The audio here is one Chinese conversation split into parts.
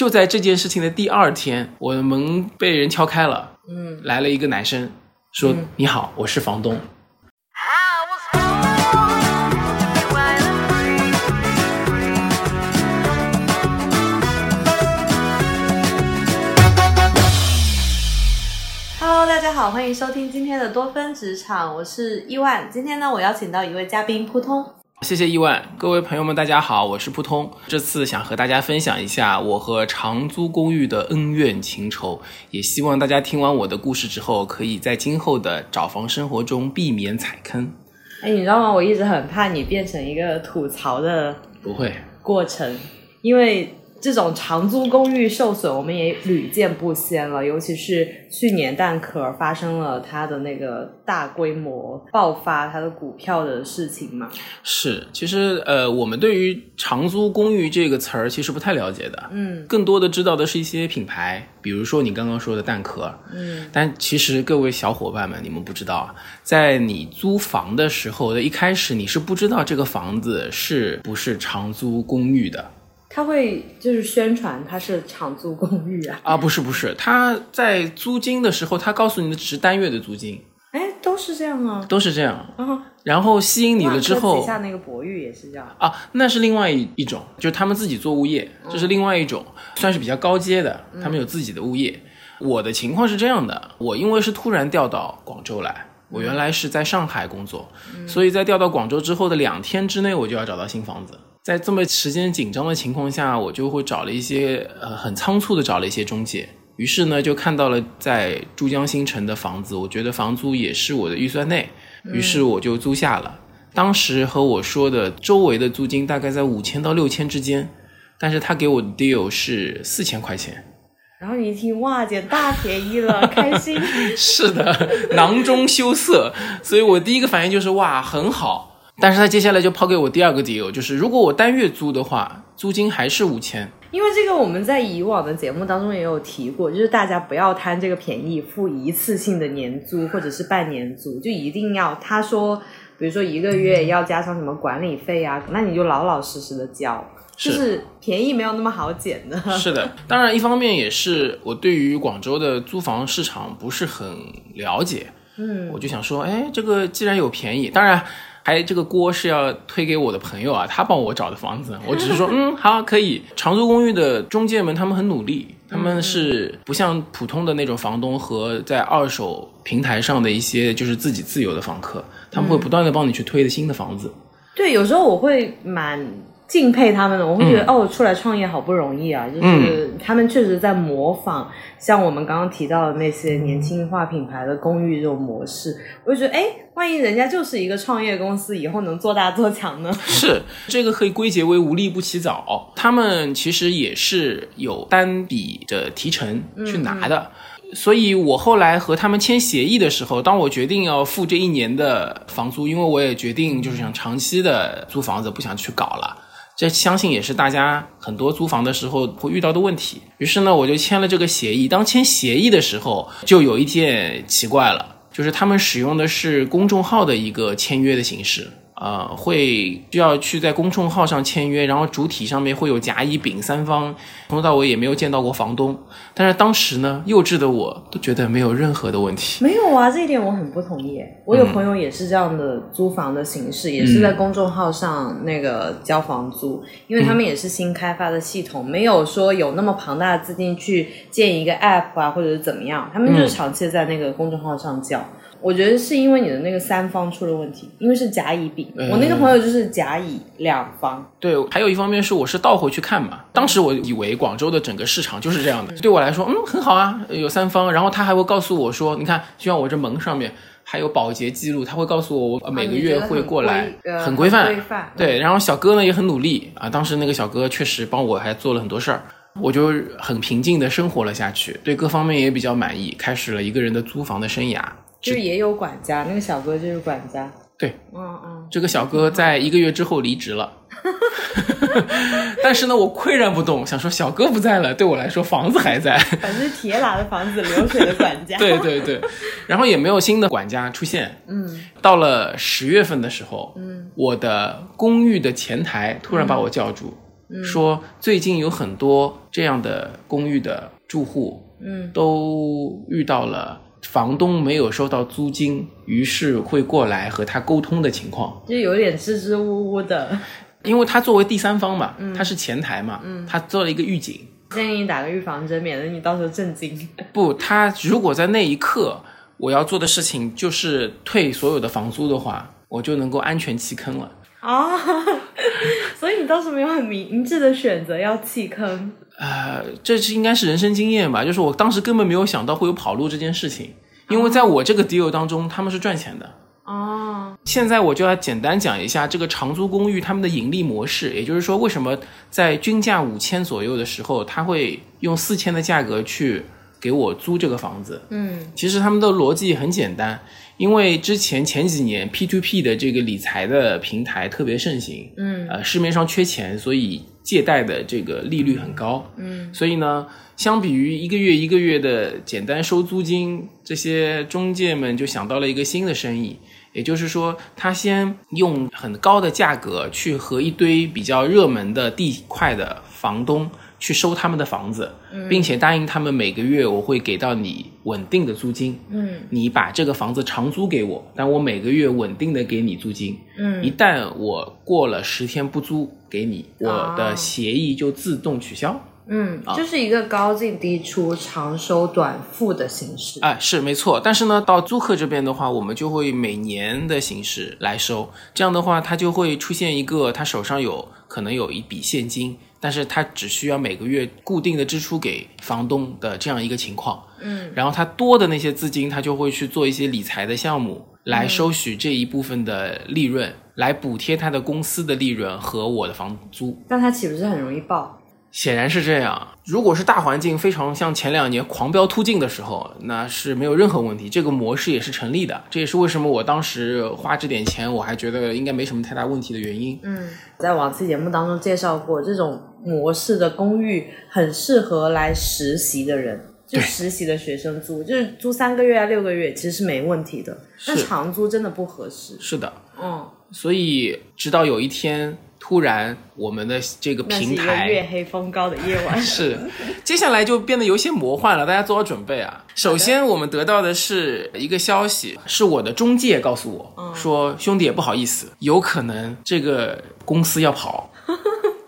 就在这件事情的第二天，我的门被人敲开了，嗯，来了一个男生，说：“你好，我是房东。” Hello，大家好，欢迎收听今天的多芬职场，我是伊万。今天呢，我邀请到一位嘉宾扑通。谢谢伊万，各位朋友们，大家好，我是扑通。这次想和大家分享一下我和长租公寓的恩怨情仇，也希望大家听完我的故事之后，可以在今后的找房生活中避免踩坑。哎，你知道吗？我一直很怕你变成一个吐槽的不会过程，因为。这种长租公寓受损，我们也屡见不鲜了。尤其是去年蛋壳发生了它的那个大规模爆发，它的股票的事情嘛。是，其实呃，我们对于长租公寓这个词儿其实不太了解的。嗯，更多的知道的是一些品牌，比如说你刚刚说的蛋壳。嗯，但其实各位小伙伴们，你们不知道啊，在你租房的时候的一开始，你是不知道这个房子是不是长租公寓的。他会就是宣传他是长租公寓啊？啊，不是不是，他在租金的时候，他告诉你的只是单月的租金。哎，都是这样啊，都是这样。啊，然后吸引你了之后，底下那个博玉也是这样啊，那是另外一一种，就是他们自己做物业，这是另外一种，算是比较高阶的，他们有自己的物业。我的情况是这样的，我因为是突然调到广州来，我原来是在上海工作，所以在调到广州之后的两天之内，我就要找到新房子。在这么时间紧张的情况下，我就会找了一些呃很仓促的找了一些中介，于是呢就看到了在珠江新城的房子，我觉得房租也是我的预算内，于是我就租下了。当时和我说的周围的租金大概在五千到六千之间，但是他给我的 deal 是四千块钱。然后你一听哇，捡大便宜了，开心。是的，囊中羞涩，所以我第一个反应就是哇，很好。但是他接下来就抛给我第二个 deal，就是如果我单月租的话，租金还是五千。因为这个我们在以往的节目当中也有提过，就是大家不要贪这个便宜，付一次性的年租或者是半年租，就一定要他说，比如说一个月要加上什么管理费啊，那你就老老实实的交，就是便宜没有那么好捡的。是的，当然一方面也是我对于广州的租房市场不是很了解，嗯，我就想说，哎，这个既然有便宜，当然。还这个锅是要推给我的朋友啊，他帮我找的房子，我只是说，嗯，好，可以。长租公寓的中介们，他们很努力，他们是不像普通的那种房东和在二手平台上的一些就是自己自由的房客，他们会不断的帮你去推的新的房子。对，有时候我会蛮。敬佩他们的，我会觉得哦，出来创业好不容易啊！就是他们确实在模仿，像我们刚刚提到的那些年轻化品牌的公寓这种模式，我就觉得，哎，万一人家就是一个创业公司，以后能做大做强呢？是，这个可以归结为无利不起早。他们其实也是有单笔的提成去拿的，所以我后来和他们签协议的时候，当我决定要付这一年的房租，因为我也决定就是想长期的租房子，不想去搞了。这相信也是大家很多租房的时候会遇到的问题。于是呢，我就签了这个协议。当签协议的时候，就有一件奇怪了，就是他们使用的是公众号的一个签约的形式。呃，会需要去在公众号上签约，然后主体上面会有甲、乙、丙三方，从头到尾也没有见到过房东。但是当时呢，幼稚的我都觉得没有任何的问题。没有啊，这一点我很不同意。我有朋友也是这样的租房的形式，也是在公众号上那个交房租，因为他们也是新开发的系统，没有说有那么庞大的资金去建一个 app 啊，或者是怎么样，他们就是长期在那个公众号上交。我觉得是因为你的那个三方出了问题，因为是甲乙丙，我那个朋友就是甲乙两方。对，还有一方面是我是倒回去看嘛，当时我以为广州的整个市场就是这样的，对我来说，嗯，很好啊，有三方，然后他还会告诉我说，你看，就像我这门上面还有保洁记录，他会告诉我我每个月会过来，很规范，规范。对，然后小哥呢也很努力啊，当时那个小哥确实帮我还做了很多事儿，我就很平静的生活了下去，对各方面也比较满意，开始了一个人的租房的生涯。就是也有管家，那个小哥就是管家。对，嗯嗯，这个小哥在一个月之后离职了，但是呢，我岿然不动，想说小哥不在了，对我来说房子还在。反正铁打的房子，流水的管家。对对对，然后也没有新的管家出现。嗯，到了十月份的时候，嗯，我的公寓的前台突然把我叫住，说最近有很多这样的公寓的住户，嗯，都遇到了房东没有收到租金，于是会过来和他沟通的情况。就有点支支吾吾的。因为他作为第三方嘛，他是前台嘛，他做了一个预警。建议你打个预防针，免得你到时候震惊。不，他如果在那一刻我要做的事情就是退所有的房租的话，我就能够安全弃坑了。啊，所以你倒是没有很明智的选择要弃坑。呃，这是应该是人生经验吧，就是我当时根本没有想到会有跑路这件事情，因为在我这个 deal 当中，他们是赚钱的。哦，现在我就要简单讲一下这个长租公寓他们的盈利模式，也就是说，为什么在均价五千左右的时候，他会用四千的价格去给我租这个房子？嗯，其实他们的逻辑很简单，因为之前前几年 P to P 的这个理财的平台特别盛行，嗯，呃，市面上缺钱，所以借贷的这个利率很高，嗯，所以呢，相比于一个月一个月的简单收租金，这些中介们就想到了一个新的生意。也就是说，他先用很高的价格去和一堆比较热门的地块的房东去收他们的房子，并且答应他们每个月我会给到你稳定的租金。嗯你把这个房子长租给我，但我每个月稳定的给你租金。嗯一旦我过了十天不租给你，我哦的协议就自动取消。嗯，啊就是一个高进低出、长收短付的形式。哎，是没错，但是呢，到租客这边的话，我们就会每年的形式来收，这样的话，他就会出现一个他手上有可能有一笔现金，但是他只需要每个月固定的支出给房东的这样一个情况。嗯，然后他多的那些资金，他就会去做一些理财的项目，来收取这一部分的利润，来补贴他的公司的利润和我的房租。那他岂不是很容易爆？显然是这样。如果是大环境非常像前两年狂飙突进的时候，那是没有任何问题，这个模式也是成立的。这也是为什么我当时花这点钱，我还觉得应该没什么太大问题的原因。嗯，在往期节目当中介绍过，这种模式的公寓很适合来实习的人。就实习的学生租，就是租三个月啊、六个月，其实是没问题的。但是长租真的不合适。是的，嗯，所以直到有一天，突然我们的这个平台月黑风高的夜晚。是，接下来就变得有些魔幻了，大家做好准备啊！首先，我们得到的是一个消息，是我的中介告诉我、嗯说，兄弟，不好意思，有可能这个公司要跑。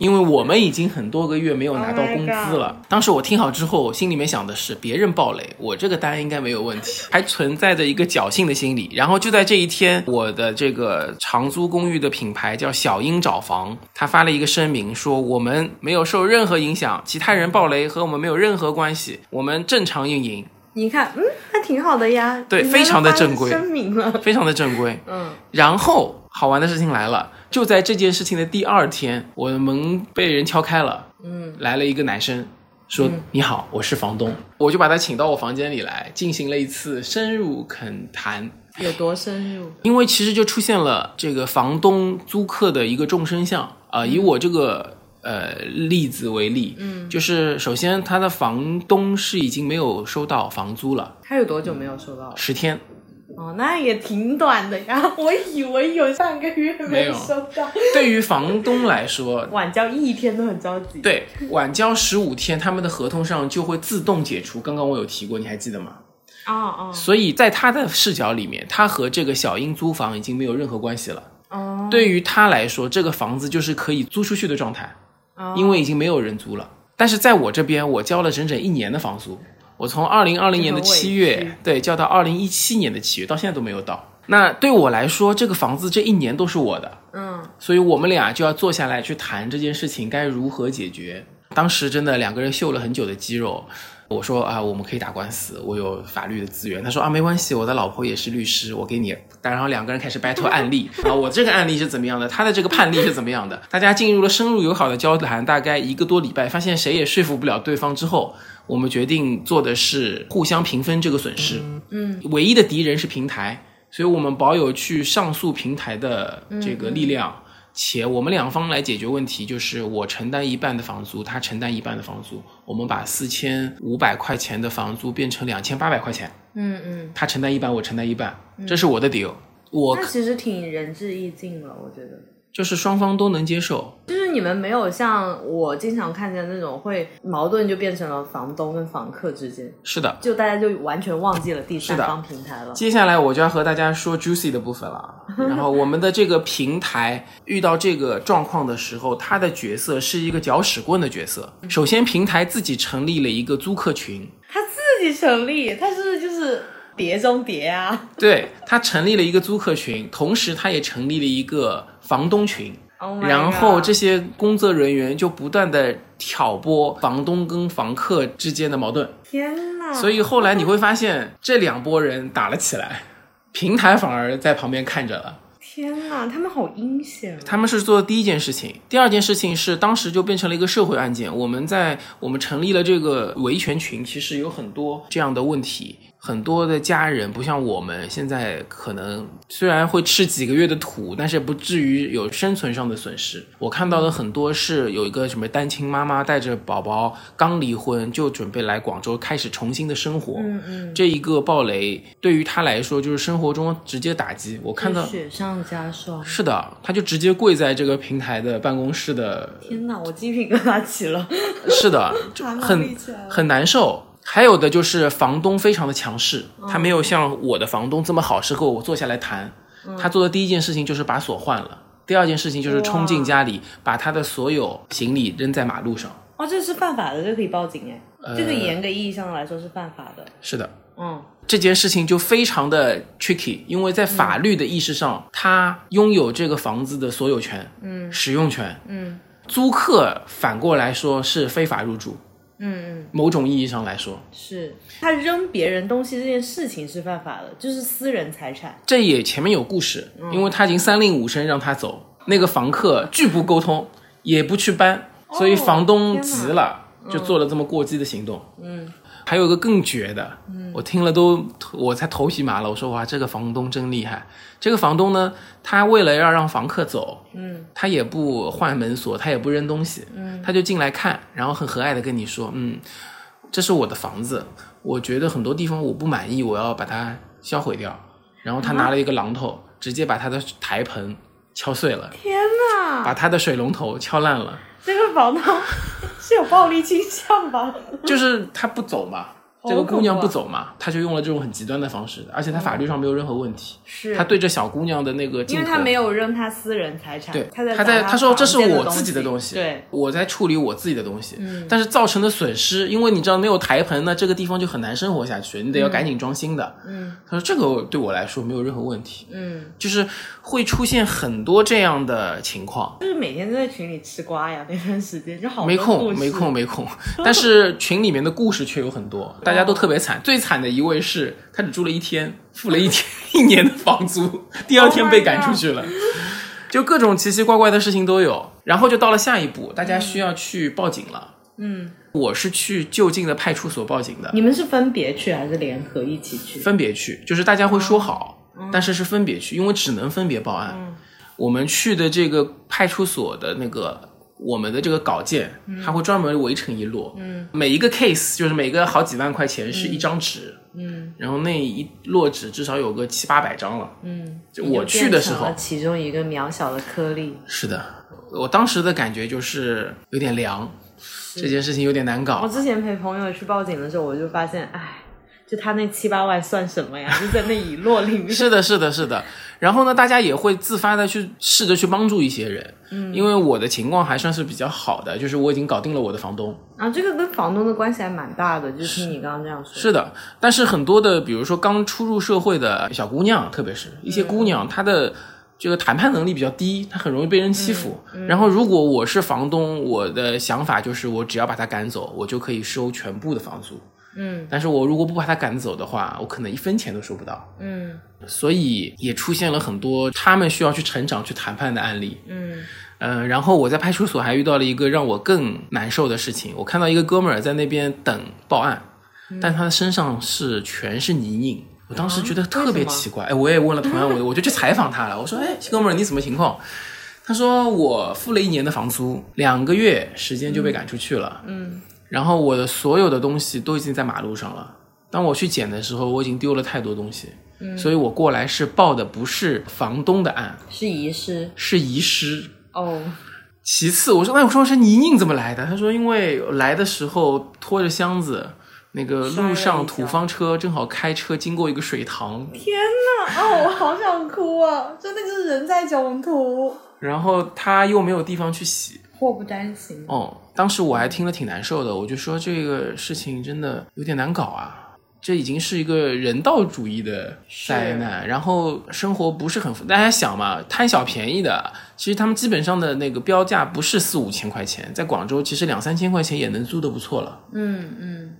因为我们已经很多个月没有拿到 Oh 工资了。当时我听好之后，心里面想的是，别人爆雷，我这个单应该没有问题，还存在着一个侥幸的心理。然后就在这一天，我的这个长租公寓的品牌叫小英找房，他发了一个声明说，我们没有受任何影响，其他人爆雷和我们没有任何关系，我们正常运营，你看，嗯，还挺好的呀。对非常的正规声明了。非常的正规。嗯，然后好玩的事情来了，就在这件事情的第二天，我的门被人敲开了，嗯，来了一个男生，说：“你好，我是房东。”我就把他请到我房间里来，进行了一次深入恳谈。有多深入？因为其实就出现了这个房东租客的一个众生相啊、以我这个呃例子为例，嗯，就是首先他的房东是已经没有收到房租了，他有多久没有收到了？十天，哦，那也挺短的呀。我以为有上个月没有收到，对于房东来说，晚交一天都很着急。，对，晚交十五天，他们的合同上就会自动解除。刚刚我有提过，你还记得吗？哦哦所以在他的视角里面，他和这个小英租房已经没有任何关系了。哦，对于他来说，这个房子就是可以租出去的状态，哦因为已经没有人租了。但是在我这边，我交了整整一年的房租，我从二零二零年的七月对叫到二零一七年的七月，到现在都没有到。那对我来说，这个房子这一年都是我的，嗯所以我们俩就要坐下来去谈这件事情该如何解决。当时真的两个人秀了很久的肌肉。我说啊，我们可以打官司，我有法律的资源。他说啊，没关系，我的老婆也是律师，我给你。然后两个人开始 battle 案例啊，我这个案例是怎么样的，他的这个判例是怎么样的。大家进入了深入友好的交谈，大概一个多礼拜，发现谁也说服不了对方之后，我们决定做的是互相平分这个损失。嗯。唯一的敌人是平台，所以我们保有去上诉平台的这个力量，且我们两方来解决问题，就是我承担一半的房租，他承担一半的房租，我们把四千五百块钱的房租变成两千八百块钱，嗯嗯，他承担一半，我承担一半，这是我的 deal，我那其实挺仁至义尽了，我觉得。就是双方都能接受，就是你们没有像我经常看见那种会矛盾就变成了房东跟房客之间，是的。就大家就完全忘记了第三方平台了。接下来我就要和大家说 juicy 的部分了。然后我们的这个平台遇到这个状况的时候，它的角色是一个搅屎棍的角色。首先，平台自己成立了一个租客群，他自己成立，他是不是就是碟中谍啊对，他成立了一个租客群，同时他也成立了一个房东群。？Oh 然后这些工作人员就不断的挑拨房东跟房客之间的矛盾，天哪！所以后来你会发现这两拨人打了起来，平台反而在旁边看着了。天呐，他们好阴险啊！他们是做的第一件事情，第二件事情是当时就变成了一个社会案件。我们在我们成立了这个维权群，其实有很多这样的问题。很多的家人不像我们现在，可能虽然会吃几个月的土，但是不至于有生存上的损失。我看到的很多是有一个什么单亲妈妈带着宝宝刚离婚，就准备来广州开始重新的生活。嗯嗯，这一个暴雷对于他来说就是生活中直接打击。我看到雪上加霜。是的，他就直接跪在这个平台的办公室的，天哪，我鸡皮疙瘩起了。是的，就很很难受。还有的就是房东非常的强势，嗯。他没有像我的房东这么好，是和我坐下来谈。嗯。他做的第一件事情就是把锁换了，第二件事情就是冲进家里，把他的所有行李扔在马路上。哦，这是犯法的，这可以报警哎。呃这个严格意义上来说是犯法的。是的，嗯，这件事情就非常的 tricky，因为在法律的意识上，他拥有这个房子的所有权、嗯，使用权，嗯，租客反过来说是非法入住，嗯嗯，某种意义上来说，是他扔别人东西这件事情是犯法的，就是私人财产。这也前面有故事，嗯。因为他已经三令五申让他走，那个房客拒不沟通，也不去搬，所以房东急了，就做了这么过激的行动。嗯，还有一个更绝的，我听了都我才头皮麻了。我说哇，这个房东真厉害。这个房东呢，他为了要让房客走，嗯，他也不换门锁，他也不扔东西，嗯，他就进来看，然后很和蔼的跟你说，嗯，这是我的房子，我觉得很多地方我不满意，我要把它销毁掉。然后他拿了一个榔头，直接把他的台盆敲碎了，天哪，把他的水龙头敲烂了。这个房东是有暴力倾向吧？就是他不走嘛，这个姑娘不走嘛，他就用了这种很极端的方式，而且他法律上没有任何问题。是他对这小姑娘的那个，因为他没有扔他私人财产，对，他在他在他说这是我自己的东东西，对，我在处理我自己的东西，但是造成的损失，因为你知道没有台盆，那这个地方就很难生活下去，你得要赶紧装新的。嗯他说这个对我来说没有任何问题，嗯，就是会出现很多这样的情况。就是每天都在群里吃瓜呀，那段时间就好没空，没空，没空。但是群里面的故事却有很多，大家都特别惨。最惨的一位是他只住了一天，付了一天 一年的房租，第二天被赶出去了。就各种奇奇怪怪的事情都有。然后就到了下一步，大家需要去报警了。嗯，我是去就近的派出所报警的，你们是分别去还是联合一起去？分别去，就是大家会说好，但是是分别去，因为只能分别报案。嗯我们去的这个派出所的那个我们的这个稿件，它会专门围成一摞，嗯每一个 case 就是每个好几万块钱是一张纸，嗯然后那一摞纸至少有个七八百张了。嗯，就我去的时候其中一个渺小的颗粒。是的，我当时的感觉就是有点凉，这件事情有点难搞我。之前陪朋友去报警的时候，我就发现，哎，就他那七八万算什么呀？就在那一摞里面。是的，是的，是的。然后呢，大家也会自发的去试着去帮助一些人，嗯，因为我的情况还算是比较好的，就是我已经搞定了我的房东，啊，这个跟房东的关系还蛮大的，就听你刚刚这样说。是的，但是很多的，比如说刚初入社会的小姑娘，特别是一些姑娘，她的这个谈判能力比较低，她很容易被人欺负。然后如果我是房东，我的想法就是我只要把她赶走，我就可以收全部的房租。嗯但是我如果不把他赶走的话，我可能一分钱都收不到。嗯所以也出现了很多他们需要去成长、去谈判的案例。嗯呃，然后我在派出所还遇到了一个让我更难受的事情，我看到一个哥们儿在那边等报案，但他的身上是全是泥泞。我当时觉得特别奇怪，哎，我也问了同样问题，我就去采访他了。我说，哎，哥们儿，你什么情况？他说我付了一年的房租，两个月时间就被赶出去了。嗯然后我的所有的东西都已经在马路上了。当我去捡的时候，我已经丢了太多东西，所以我过来是报的不是房东的案，是遗失是遗失。哦。其次，我说那我说是泥泞怎么来的？他说因为来的时候拖着箱子，那个路上土方车正好开车经过一个水塘，天哪！哦，我好想哭啊！真的就是人在囧途，然后他又没有地方去洗。祸不单行。哦，当时我还听了挺难受的，我就说这个事情真的有点难搞啊。这已经是一个人道主义的灾难，然后生活不是很大家想嘛，贪小便宜的，其实他们基本上的那个标价不是四五千块钱，在广州其实两三千块钱也能租的不错了。嗯嗯，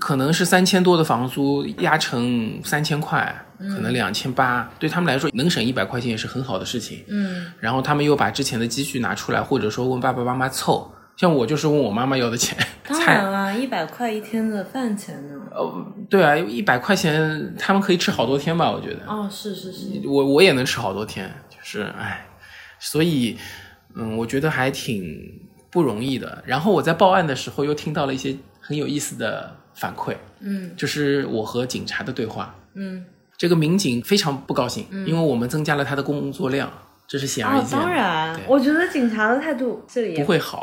可能是三千多的房租压成三千块，可能两千八，对他们来说能省一百块钱也是很好的事情。嗯，然后他们又把之前的积蓄拿出来，或者说问爸爸妈妈凑。像我就是问我妈妈要的钱，当然啦，一百块一天的饭钱呢？呃，对啊，一百块钱他们可以吃好多天吧？我觉得。哦，是是是，我我也能吃好多天，就是哎，所以嗯，我觉得还挺不容易的。然后我在报案的时候又听到了一些很有意思的反馈，嗯就是我和警察的对话。嗯，这个民警非常不高兴，因为我们增加了他的工作量，这是显而易哦，见的。当然，我觉得警察的态度这里也不会好，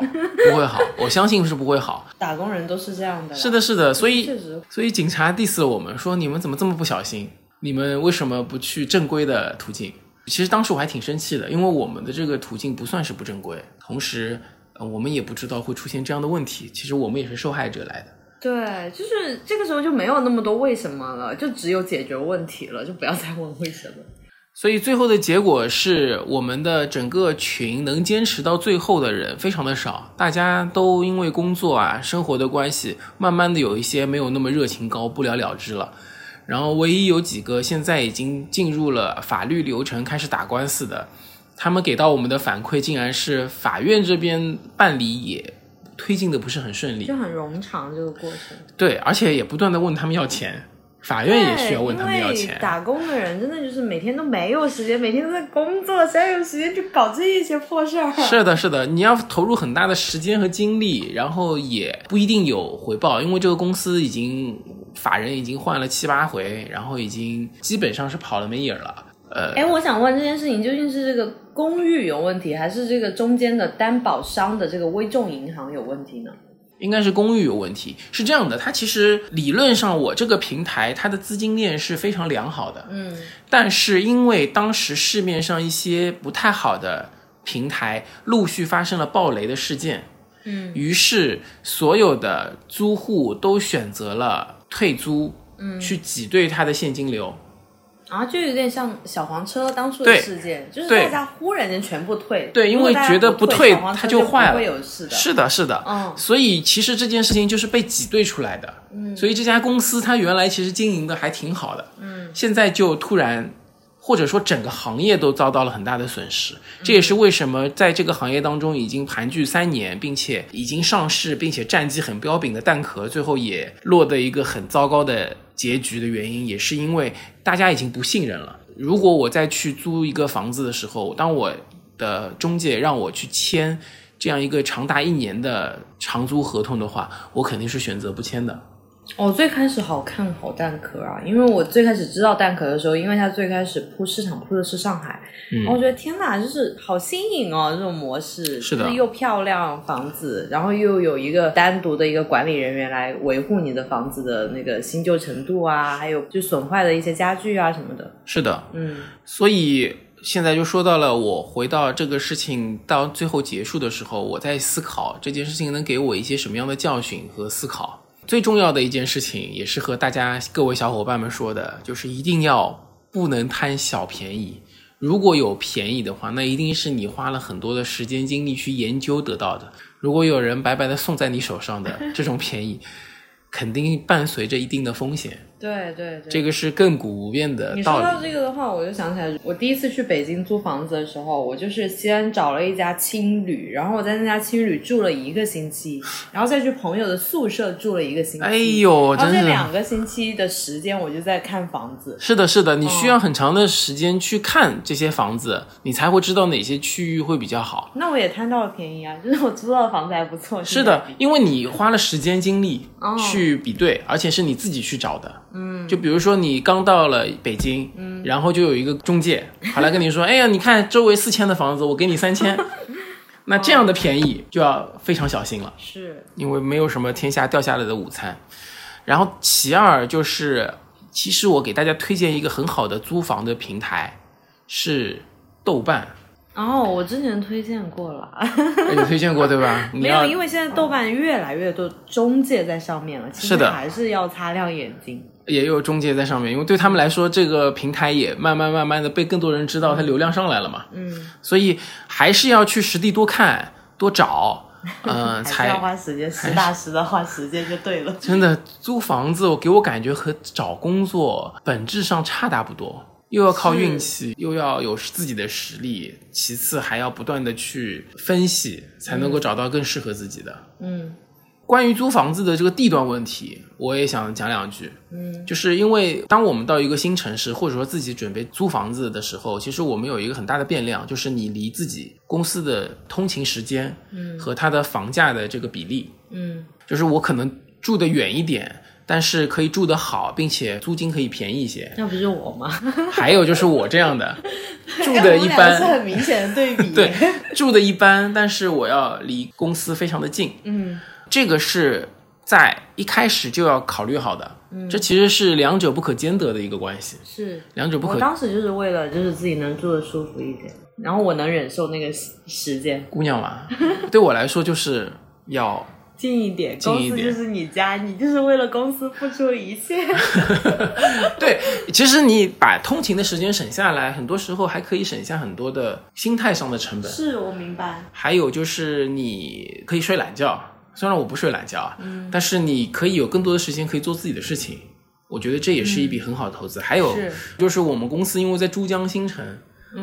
不会好，我相信是不会好。打工人都是这样的。是的，是的，所以确实所以警察 diss 了我们，说你们怎么这么不小心？你们为什么不去正规的途径？其实当时我还挺生气的，因为我们的这个途径不算是不正规，同时呃我们也不知道会出现这样的问题。其实我们也是受害者来的。对，就是这个时候就没有那么多为什么了，就只有解决问题了，就不要再问为什么。所以最后的结果是我们的整个群能坚持到最后的人非常的少，大家都因为工作啊、生活的关系，慢慢的有一些没有那么热情高，不了了之了。然后唯一有几个现在已经进入了法律流程开始打官司的，他们给到我们的反馈竟然是法院这边办理也推进的不是很顺利就，很冗长这个过程。对，而且也不断的问他们要钱，法院也需要问他们要钱。打工的人真的就是每天都没有时间，每天都在工作，谁还有时间去搞这些破事儿？是的，是的，你要投入很大的时间和精力，然后也不一定有回报，因为这个公司已经法人已经换了七八回，然后已经基本上是跑了没影儿了。呃，哎，我想问这件事情究竟是这个公寓有问题，还是这个中间的担保商的这个微众银行有问题呢？应该是公寓有问题。是这样的，它其实理论上我这个平台它的资金链是非常良好的，嗯但是因为当时市面上一些不太好的平台陆续发生了暴雷的事件，嗯于是所有的租户都选择了退租，嗯，去挤兑它的现金流。然后就有点像小黄车当初的事件，就是大家忽然间全部退，对因为觉得不不退它就坏了。会有事的。是的，是的，嗯。所以其实这件事情就是被挤兑出来的。嗯，所以这家公司它原来其实经营的还挺好的，嗯，现在就突然。或者说整个行业都遭到了很大的损失，这也是为什么在这个行业当中已经盘踞三年，并且已经上市，并且战绩很彪炳的蛋壳，最后也落得一个很糟糕的结局的原因，也是因为大家已经不信任了。如果我再去租一个房子的时候，当我的中介让我去签这样一个长达一年的长租合同的话，我肯定是选择不签的。我最开始好看好蛋壳啊，因为我最开始知道蛋壳的时候，因为它最开始铺市场铺的是上海，嗯然后我觉得天哪，就是好新颖哦，这种模式。是的就是又漂亮房子，然后又有一个单独的一个管理人员来维护你的房子的那个新旧程度啊，还有就损坏的一些家具啊什么的，是的，嗯所以现在就说到了，我回到这个事情到最后结束的时候，我在思考这件事情能给我一些什么样的教训和思考。最重要的一件事情，也是和大家各位小伙伴们说的，就是一定要不能贪小便宜。如果有便宜的话，那一定是你花了很多的时间精力去研究得到的。如果有人白白的送在你手上的这种便宜，肯定伴随着一定的风险，对对对，这个是亘古不变的你说到。这个的话，我就想起来，我第一次去北京租房子的时候，我就是先找了一家青旅，然后我在那家青旅住了一个星期，然后再去朋友的宿舍住了一个星期。哎呦，然后这真是两个星期的时间，我就在看房子。是的，是的，你需要很长的时间去看这些房子，你才会知道哪些区域会比较好。那我也贪到了便宜啊，就是我租到的房子还不错。是的，因为你花了时间精力哦去比对，而且是你自己去找的。嗯，就比如说你刚到了北京，嗯，然后就有一个中介跑来跟你说：“ 哎呀，你看周围四千的房子，我给你三千。”那这样的便宜就要非常小心了，是因为没有什么天下掉下来的午餐。然后其二就是，其实我给大家推荐一个很好的租房的平台是豆瓣，哦，我之前推荐过了，你推荐过对吧？没有，因为现在豆瓣越来越多中介在上面了，其实还是要擦亮眼睛。也有中介在上面，因为对他们来说，这个平台也慢慢慢慢的被更多人知道，它流量上来了嘛。嗯，所以还是要去实地多看多找，嗯、还是要花时间，实打实的花时间就对了。真的租房子，我给我感觉和找工作本质上差大不多，又要靠运气，又要有自己的实力，其次还要不断的去分析，才能够找到更适合自己的。嗯关于租房子的这个地段问题，我也想讲两句。嗯就是因为当我们到一个新城市，或者说自己准备租房子的时候，其实我们有一个很大的变量，就是你离自己公司的通勤时间嗯和它的房价的这个比例。嗯就是我可能住得远一点，但是可以住得好，并且租金可以便宜一些。那不是我吗？还有就是我这样的，住哎的一般，很明显的对比。对，住的一般，但是我要离公司非常的近。嗯这个是在一开始就要考虑好的，嗯这其实是两者不可兼得的一个关系，是。两者不可。我当时就是为了就是自己能住的舒服一点，然后我能忍受那个时时间姑娘嘛，对我来说就是要近一点，公司就是你家，你就是为了公司付出一切。对，其实你把通勤的时间省下来，很多时候还可以省下很多的心态上的成本。是我明白。还有就是你可以睡懒觉，虽然我不睡懒觉啊，但是你可以有更多的时间可以做自己的事情。我觉得这也是一笔很好的投资。还有是就是我们公司因为在珠江新城，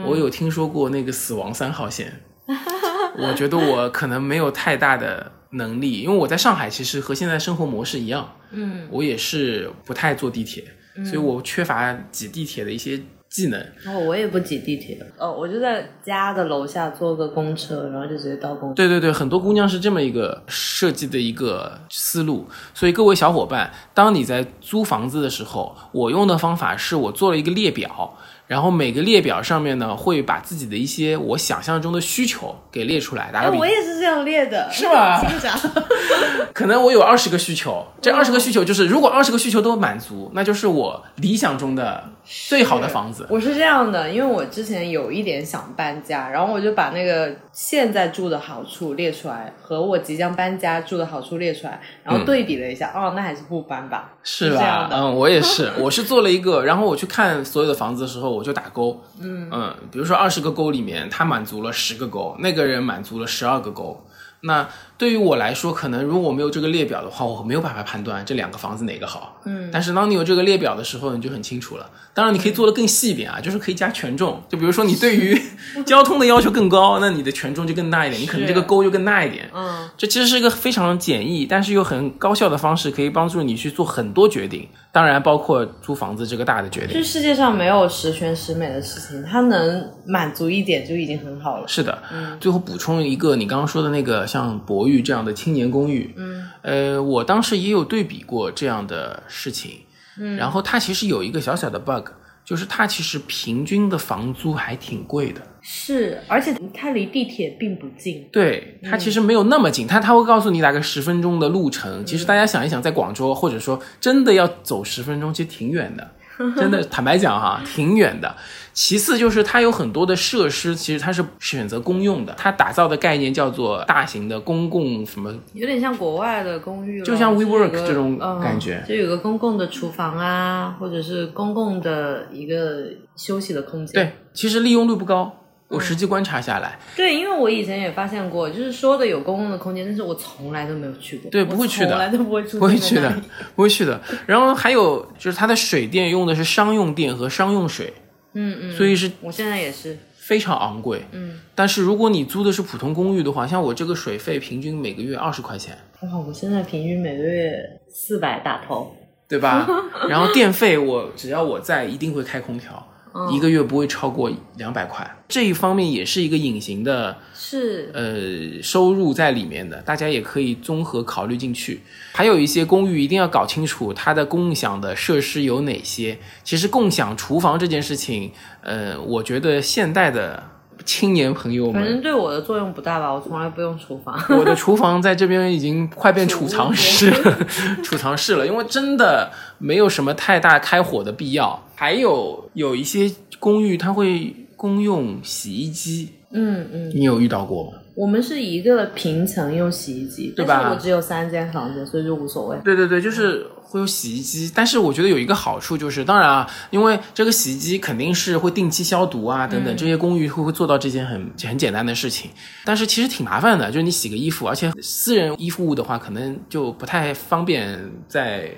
我有听说过那个死亡三号线，我觉得我可能没有太大的能力，因为我在上海其实和现在生活模式一样，嗯，我也是不太坐地铁，所以我缺乏挤地铁的一些技能。哦，我也不挤地铁，哦，我就在家的楼下坐个公车，然后就直接到公。对对对，很多姑娘是这么一个设计的一个思路，所以各位小伙伴，当你在租房子的时候，我用的方法是我做了一个列表，然后每个列表上面呢会把自己的一些我想象中的需求给列出来。打哎，个比我也是这样列的，是吧请讲。可能我有二十个需求，这二十个需求就是，如果二十个需求都满足，那就是我理想中的最好的房子。我是这样的，因为我之前有一点想搬家，然后我就把那个现在住的好处列出来，和我即将搬家住的好处列出来，然后对比了一下，哦，那还是不搬吧。是这样的？吧嗯，我也是，我是做了一个，然后我去看所有的房子的时候，我就打勾，嗯比如说二十个勾里面，他满足了十个勾，那个人满足了十二个勾。那对于我来说，可能如果我没有这个列表的话，我没有办法判断这两个房子哪个好。嗯，但是当你有这个列表的时候，你就很清楚了。当然，你可以做的更细一点啊，就是可以加权重。就比如说你对于 交通的要求更高，那你的权重就更大一点，你可能这个勾就更大一点。嗯，这其实是一个非常简易，但是又很高效的方式，可以帮助你去做很多决定。当然，包括租房子这个大的决定。就世界上没有十全十美的事情，它能满足一点就已经很好了。是的，嗯最后补充一个，你刚刚说的那个像博寓这样的青年公寓，嗯，呃，我当时也有对比过这样的事情，嗯，然后它其实有一个小小的 bug，就是它其实平均的房租还挺贵的，是，而且它离地铁并不近。对，它其实没有那么近，它它会告诉你大概十分钟的路程。其实大家想一想，在广州或者说真的要走十分钟，其实挺远的，真的坦白讲哈，挺远的。其次就是它有很多的设施，其实它是选择公用的，它打造的概念叫做大型的公共什么有点像国外的公寓了，就像 WeWork 这种嗯感觉就有个公共的厨房啊，或者是公共的一个休息的空间。对，其实利用率不高。我实际观察下来，对，因为我以前也发现过，就是说的有公共的空间，但是我从来都没有去过。对不会去的从来都不会出现不会去的不会去的。然后还有就是它的水电用的是商用电和商用水，嗯嗯，所以是我现在也是，非常昂贵。嗯，但是如果你租的是普通公寓的话，像我这个水费平均每个月二十块钱，哇，我现在平均每个月四百打头。对吧？然后电费我只要我在，一定会开空调，一个月不会超过两百块。这一方面也是一个隐形的是，呃收入在里面的，大家也可以综合考虑进去。还有一些公寓一定要搞清楚它的共享的设施有哪些。其实共享厨房这件事情，呃，我觉得现代的青年朋友们，反正对我的作用不大吧，我从来不用厨房。我的厨房 在这边已经快变储藏室了，储藏室了，因为真的没有什么太大开火的必要。还有有一些公寓它会公用洗衣机，嗯嗯，你有遇到过吗？我们是一个平层用洗衣机，对吧但是我只有三间房间，所以就无所谓。对对对，就是会有洗衣机，但是我觉得有一个好处就是，当然啊，因为这个洗衣机肯定是会定期消毒啊，等等，这些公寓会会做到这件很很简单的事情，但是其实挺麻烦的，就是你洗个衣服，而且私人衣服的话，可能就不太方便在。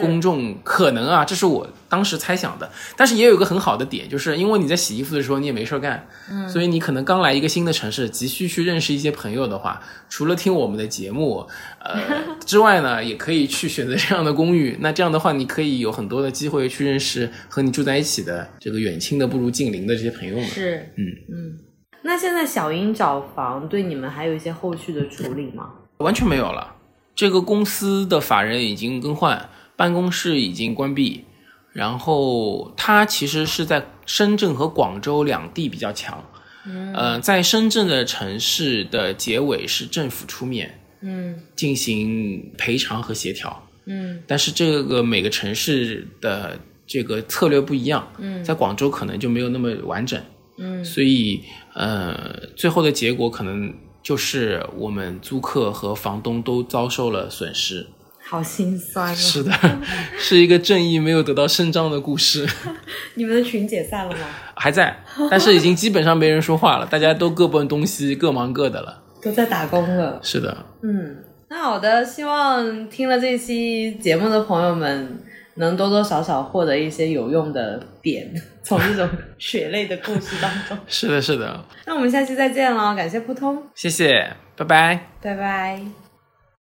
公众可能啊，这是我当时猜想的，但是也有一个很好的点，就是因为你在洗衣服的时候你也没事儿干，嗯，所以你可能刚来一个新的城市，急需去认识一些朋友的话，除了听我们的节目，呃 之外呢，也可以去选择这样的公寓。那这样的话，你可以有很多的机会去认识和你住在一起的这个远亲的不如近邻的这些朋友们。是，嗯嗯。那现在小英找房对你们还有一些后续的处理吗？完全没有了，这个公司的法人已经更换。办公室已经关闭，然后它其实是在深圳和广州两地比较强。嗯，呃，在深圳的城市的结尾是政府出面，嗯，进行赔偿和协调。嗯，但是这个每个城市的这个策略不一样。嗯，在广州可能就没有那么完整。嗯，所以呃，最后的结果可能就是我们租客和房东都遭受了损失。好心酸啊！是的，是一个正义没有得到伸张的故事。你们的群解散了吗？还在，但是已经基本上没人说话了，大家都各奔东西，各忙各的了。都在打工了。是的，嗯，那好的，希望听了这期节目的朋友们能多多少少获得一些有用的点，从这种血泪的故事当中。是的，是的。那我们下期再见喽，感谢扑通，谢谢，拜拜，拜拜。